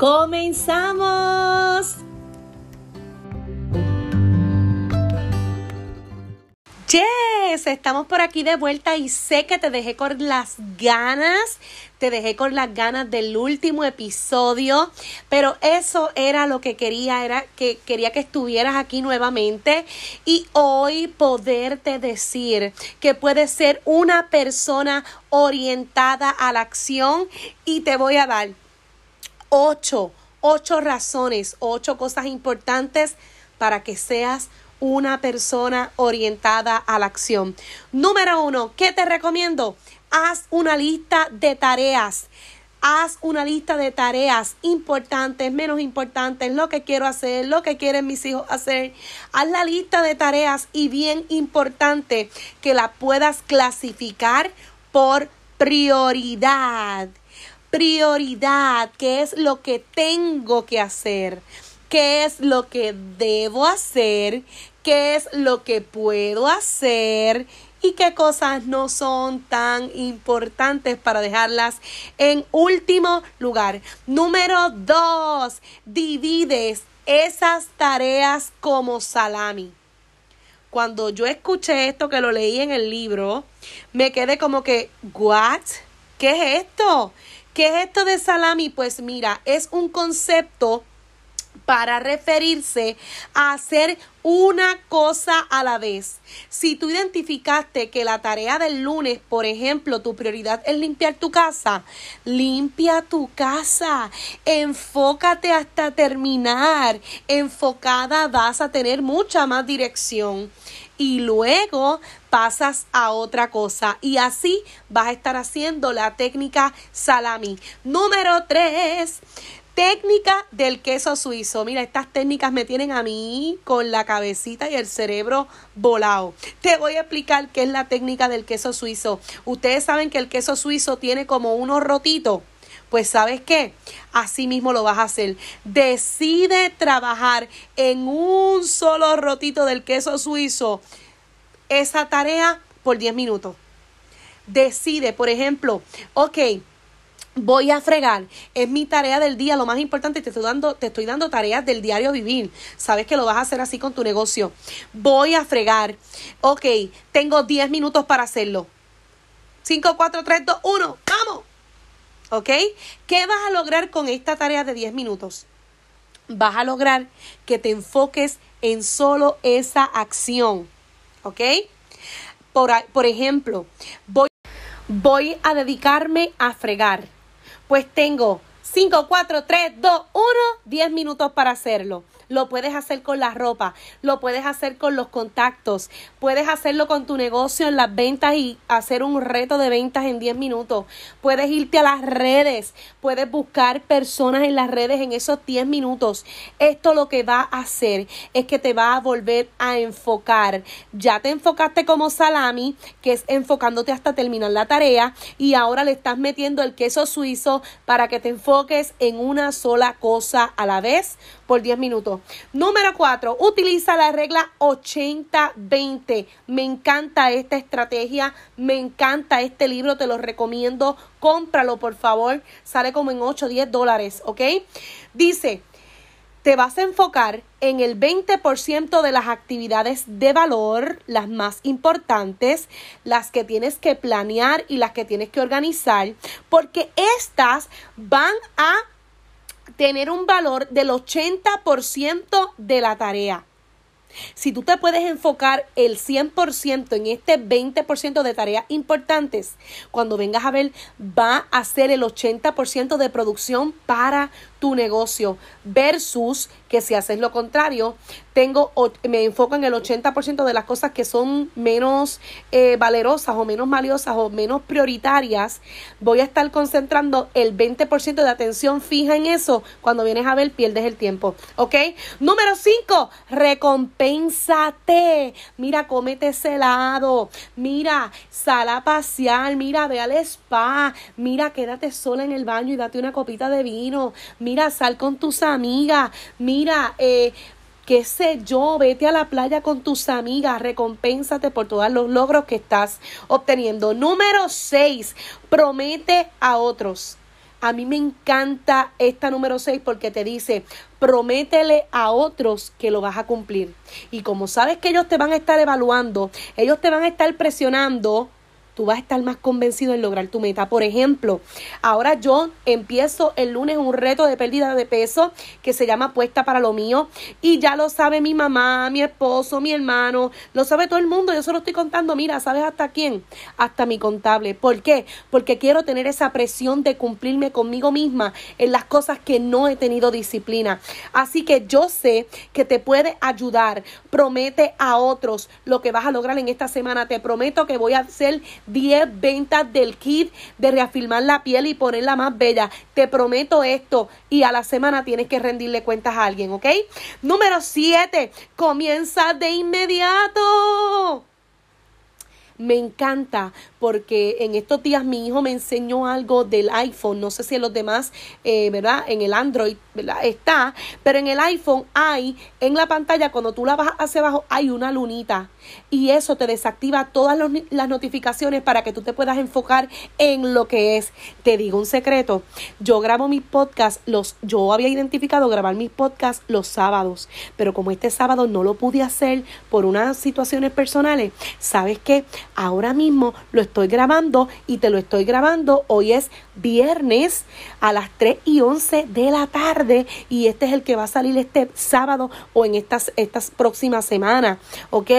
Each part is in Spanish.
¡Comenzamos! Yes, estamos por aquí de vuelta y sé que te dejé con las ganas, te dejé con las ganas del último episodio, pero eso era lo que quería, era que quería que estuvieras aquí nuevamente y hoy poderte decir que puedes ser una persona orientada a la acción y te voy a dar ocho, ocho razones, ocho cosas importantes para que seas una persona orientada a la acción. Número uno, ¿qué te recomiendo? Haz una lista de tareas. Haz una lista de tareas importantes, menos importantes, lo que quiero hacer, lo que quieren mis hijos hacer. Haz la lista de tareas y bien importante que la puedas clasificar por prioridad prioridad, qué es lo que tengo que hacer, qué es lo que debo hacer, qué es lo que puedo hacer y qué cosas no son tan importantes para dejarlas en último lugar. Número dos, divides esas tareas como salami. Cuando yo escuché esto que lo leí en el libro, me quedé como que, ¿what? ¿Qué es esto? ¿Qué es esto de salami? Pues mira, es un concepto para referirse a hacer una cosa a la vez. Si tú identificaste que la tarea del lunes, por ejemplo, tu prioridad es limpiar tu casa, limpia tu casa, enfócate hasta terminar, enfocada vas a tener mucha más dirección y luego pasas a otra cosa y así vas a estar haciendo la técnica salami. Número 3. Técnica del queso suizo. Mira, estas técnicas me tienen a mí con la cabecita y el cerebro volado. Te voy a explicar qué es la técnica del queso suizo. Ustedes saben que el queso suizo tiene como unos rotitos. Pues sabes qué, así mismo lo vas a hacer. Decide trabajar en un solo rotito del queso suizo esa tarea por 10 minutos. Decide, por ejemplo, ok, voy a fregar, es mi tarea del día, lo más importante, te estoy dando, te estoy dando tareas del diario vivir, sabes que lo vas a hacer así con tu negocio, voy a fregar, ok, tengo 10 minutos para hacerlo, 5, 4, 3, 2, 1, vamos, ok, ¿qué vas a lograr con esta tarea de 10 minutos? Vas a lograr que te enfoques en solo esa acción, ¿ok? Por, por ejemplo, voy, voy a dedicarme a fregar. Pues tengo 5, 4, 3, 2, 1, 10 minutos para hacerlo lo puedes hacer con la ropa, lo puedes hacer con los contactos, puedes hacerlo con tu negocio en las ventas y hacer un reto de ventas en 10 minutos, puedes irte a las redes, puedes buscar personas en las redes en esos 10 minutos. Esto lo que va a hacer es que te va a volver a enfocar. Ya te enfocaste como salami, que es enfocándote hasta terminar la tarea y ahora le estás metiendo el queso suizo para que te enfoques en una sola cosa a la vez por 10 minutos. Número 4, utiliza la regla 80-20. Me encanta esta estrategia, me encanta este libro, te lo recomiendo. Cómpralo, por favor. Sale como en 8 10 dólares, ¿ok? Dice, te vas a enfocar en el 20% de las actividades de valor, las más importantes, las que tienes que planear y las que tienes que organizar, porque estas van a tener un valor del 80% de la tarea. Si tú te puedes enfocar el 100% en este 20% de tareas importantes, cuando vengas a ver, va a ser el 80% de producción para tu negocio versus que si haces lo contrario, tengo, me enfoco en el 80% de las cosas que son menos eh, valerosas o menos valiosas o menos prioritarias, voy a estar concentrando el 20% de atención fija en eso. Cuando vienes a ver, pierdes el tiempo. ¿Ok? Número 5, recompénsate. Mira, cómete ese helado. Mira, sal a pasear. Mira, ve al spa. Mira, quédate sola en el baño y date una copita de vino. Sal con tus amigas. Mira, eh, qué sé yo, vete a la playa con tus amigas, recompénsate por todos los logros que estás obteniendo. Número 6, promete a otros. A mí me encanta esta número 6 porque te dice, prométele a otros que lo vas a cumplir. Y como sabes que ellos te van a estar evaluando, ellos te van a estar presionando, tú vas a estar más convencido en lograr tu meta. Por ejemplo, ahora yo empiezo el lunes un reto de pérdida de peso que se llama Puesta para lo mío y ya lo sabe mi mamá, mi esposo, mi hermano, lo sabe todo el mundo. Yo solo estoy contando, mira, ¿sabes hasta quién? Hasta mi contable. ¿Por qué? Porque quiero tener esa presión de cumplirme conmigo misma en las cosas que no he tenido disciplina. Así que yo sé que te puede ayudar. Promete a otros lo que vas a lograr en esta semana. Te prometo que voy a hacer 10 ventas del kit de reafirmar la piel y ponerla más bella. Te prometo esto y a la semana tienes que rendirle cuentas a alguien, ¿ok? Número 7, comienza de inmediato. Me encanta porque en estos días mi hijo me enseñó algo del iPhone. No sé si en los demás, eh, ¿verdad? En el Android, ¿verdad? Está. Pero en el iPhone hay, en la pantalla, cuando tú la bajas hacia abajo, hay una lunita. Y eso te desactiva todas las notificaciones para que tú te puedas enfocar en lo que es. Te digo un secreto. Yo grabo mis podcasts, los, yo había identificado grabar mis podcasts los sábados. Pero como este sábado no lo pude hacer por unas situaciones personales, ¿sabes qué? Ahora mismo lo estoy grabando y te lo estoy grabando. Hoy es viernes a las 3 y 11 de la tarde y este es el que va a salir este sábado o en estas, estas próximas semanas, ¿ok?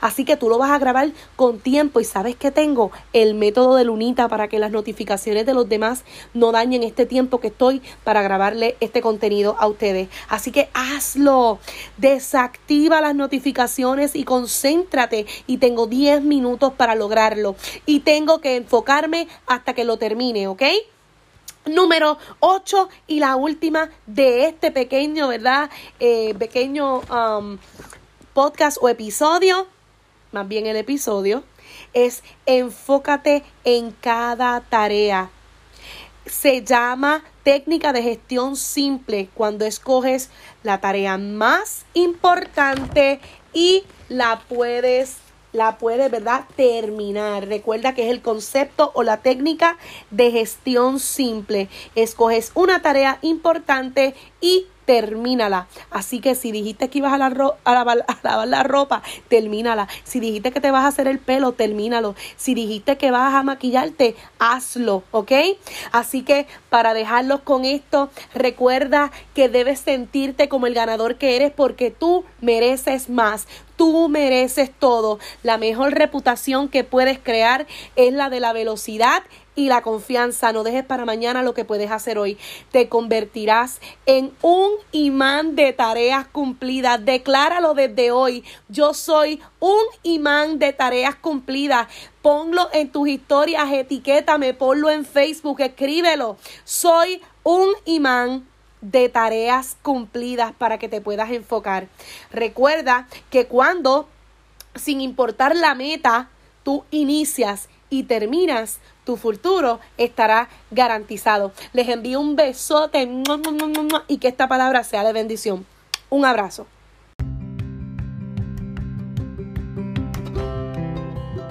Así que tú lo vas a grabar con tiempo y sabes que tengo el método de lunita para que las notificaciones de los demás no dañen este tiempo que estoy para grabarle este contenido a ustedes. Así que hazlo, desactiva las notificaciones y concéntrate y tengo 10 minutos para lograrlo y tengo que enfocarme hasta que lo termine, ¿ok? Número 8 y la última de este pequeño, ¿verdad? Eh, pequeño um, podcast o episodio, más bien el episodio, es enfócate en cada tarea. Se llama técnica de gestión simple cuando escoges la tarea más importante y la puedes la puedes, ¿verdad? Terminar. Recuerda que es el concepto o la técnica de gestión simple. Escoges una tarea importante y termínala. Así que si dijiste que ibas a, la a, lavar, lavar, la ropa, termínala. Si dijiste que te vas a hacer el pelo, termínalo. Si dijiste que vas a maquillarte, hazlo, ¿ok? Así que para dejarlos con esto, recuerda que debes sentirte como el ganador que eres porque tú mereces más. Tú mereces todo. La mejor reputación que puedes crear es la de la velocidad y la confianza. No dejes para mañana lo que puedes hacer hoy. Te convertirás en un imán de tareas cumplidas. Decláralo desde hoy. Yo soy un imán de tareas cumplidas. Ponlo en tus historias, etiquétame, ponlo en Facebook, escríbelo. Soy un imán de tareas cumplidas para que te puedas enfocar. Recuerda que cuando, sin importar la meta, tú inicias y terminas, tu futuro estará garantizado. Les envío un besote y que esta palabra sea de bendición. Un abrazo.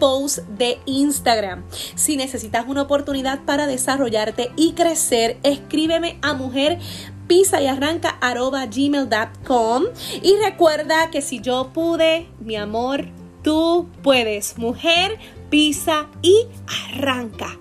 post de Instagram. Si necesitas una oportunidad para desarrollarte y crecer, escríbeme a mujer pisa y arranca arroba gmail.com y recuerda que si yo pude, mi amor, tú puedes. Mujer, pisa y arranca.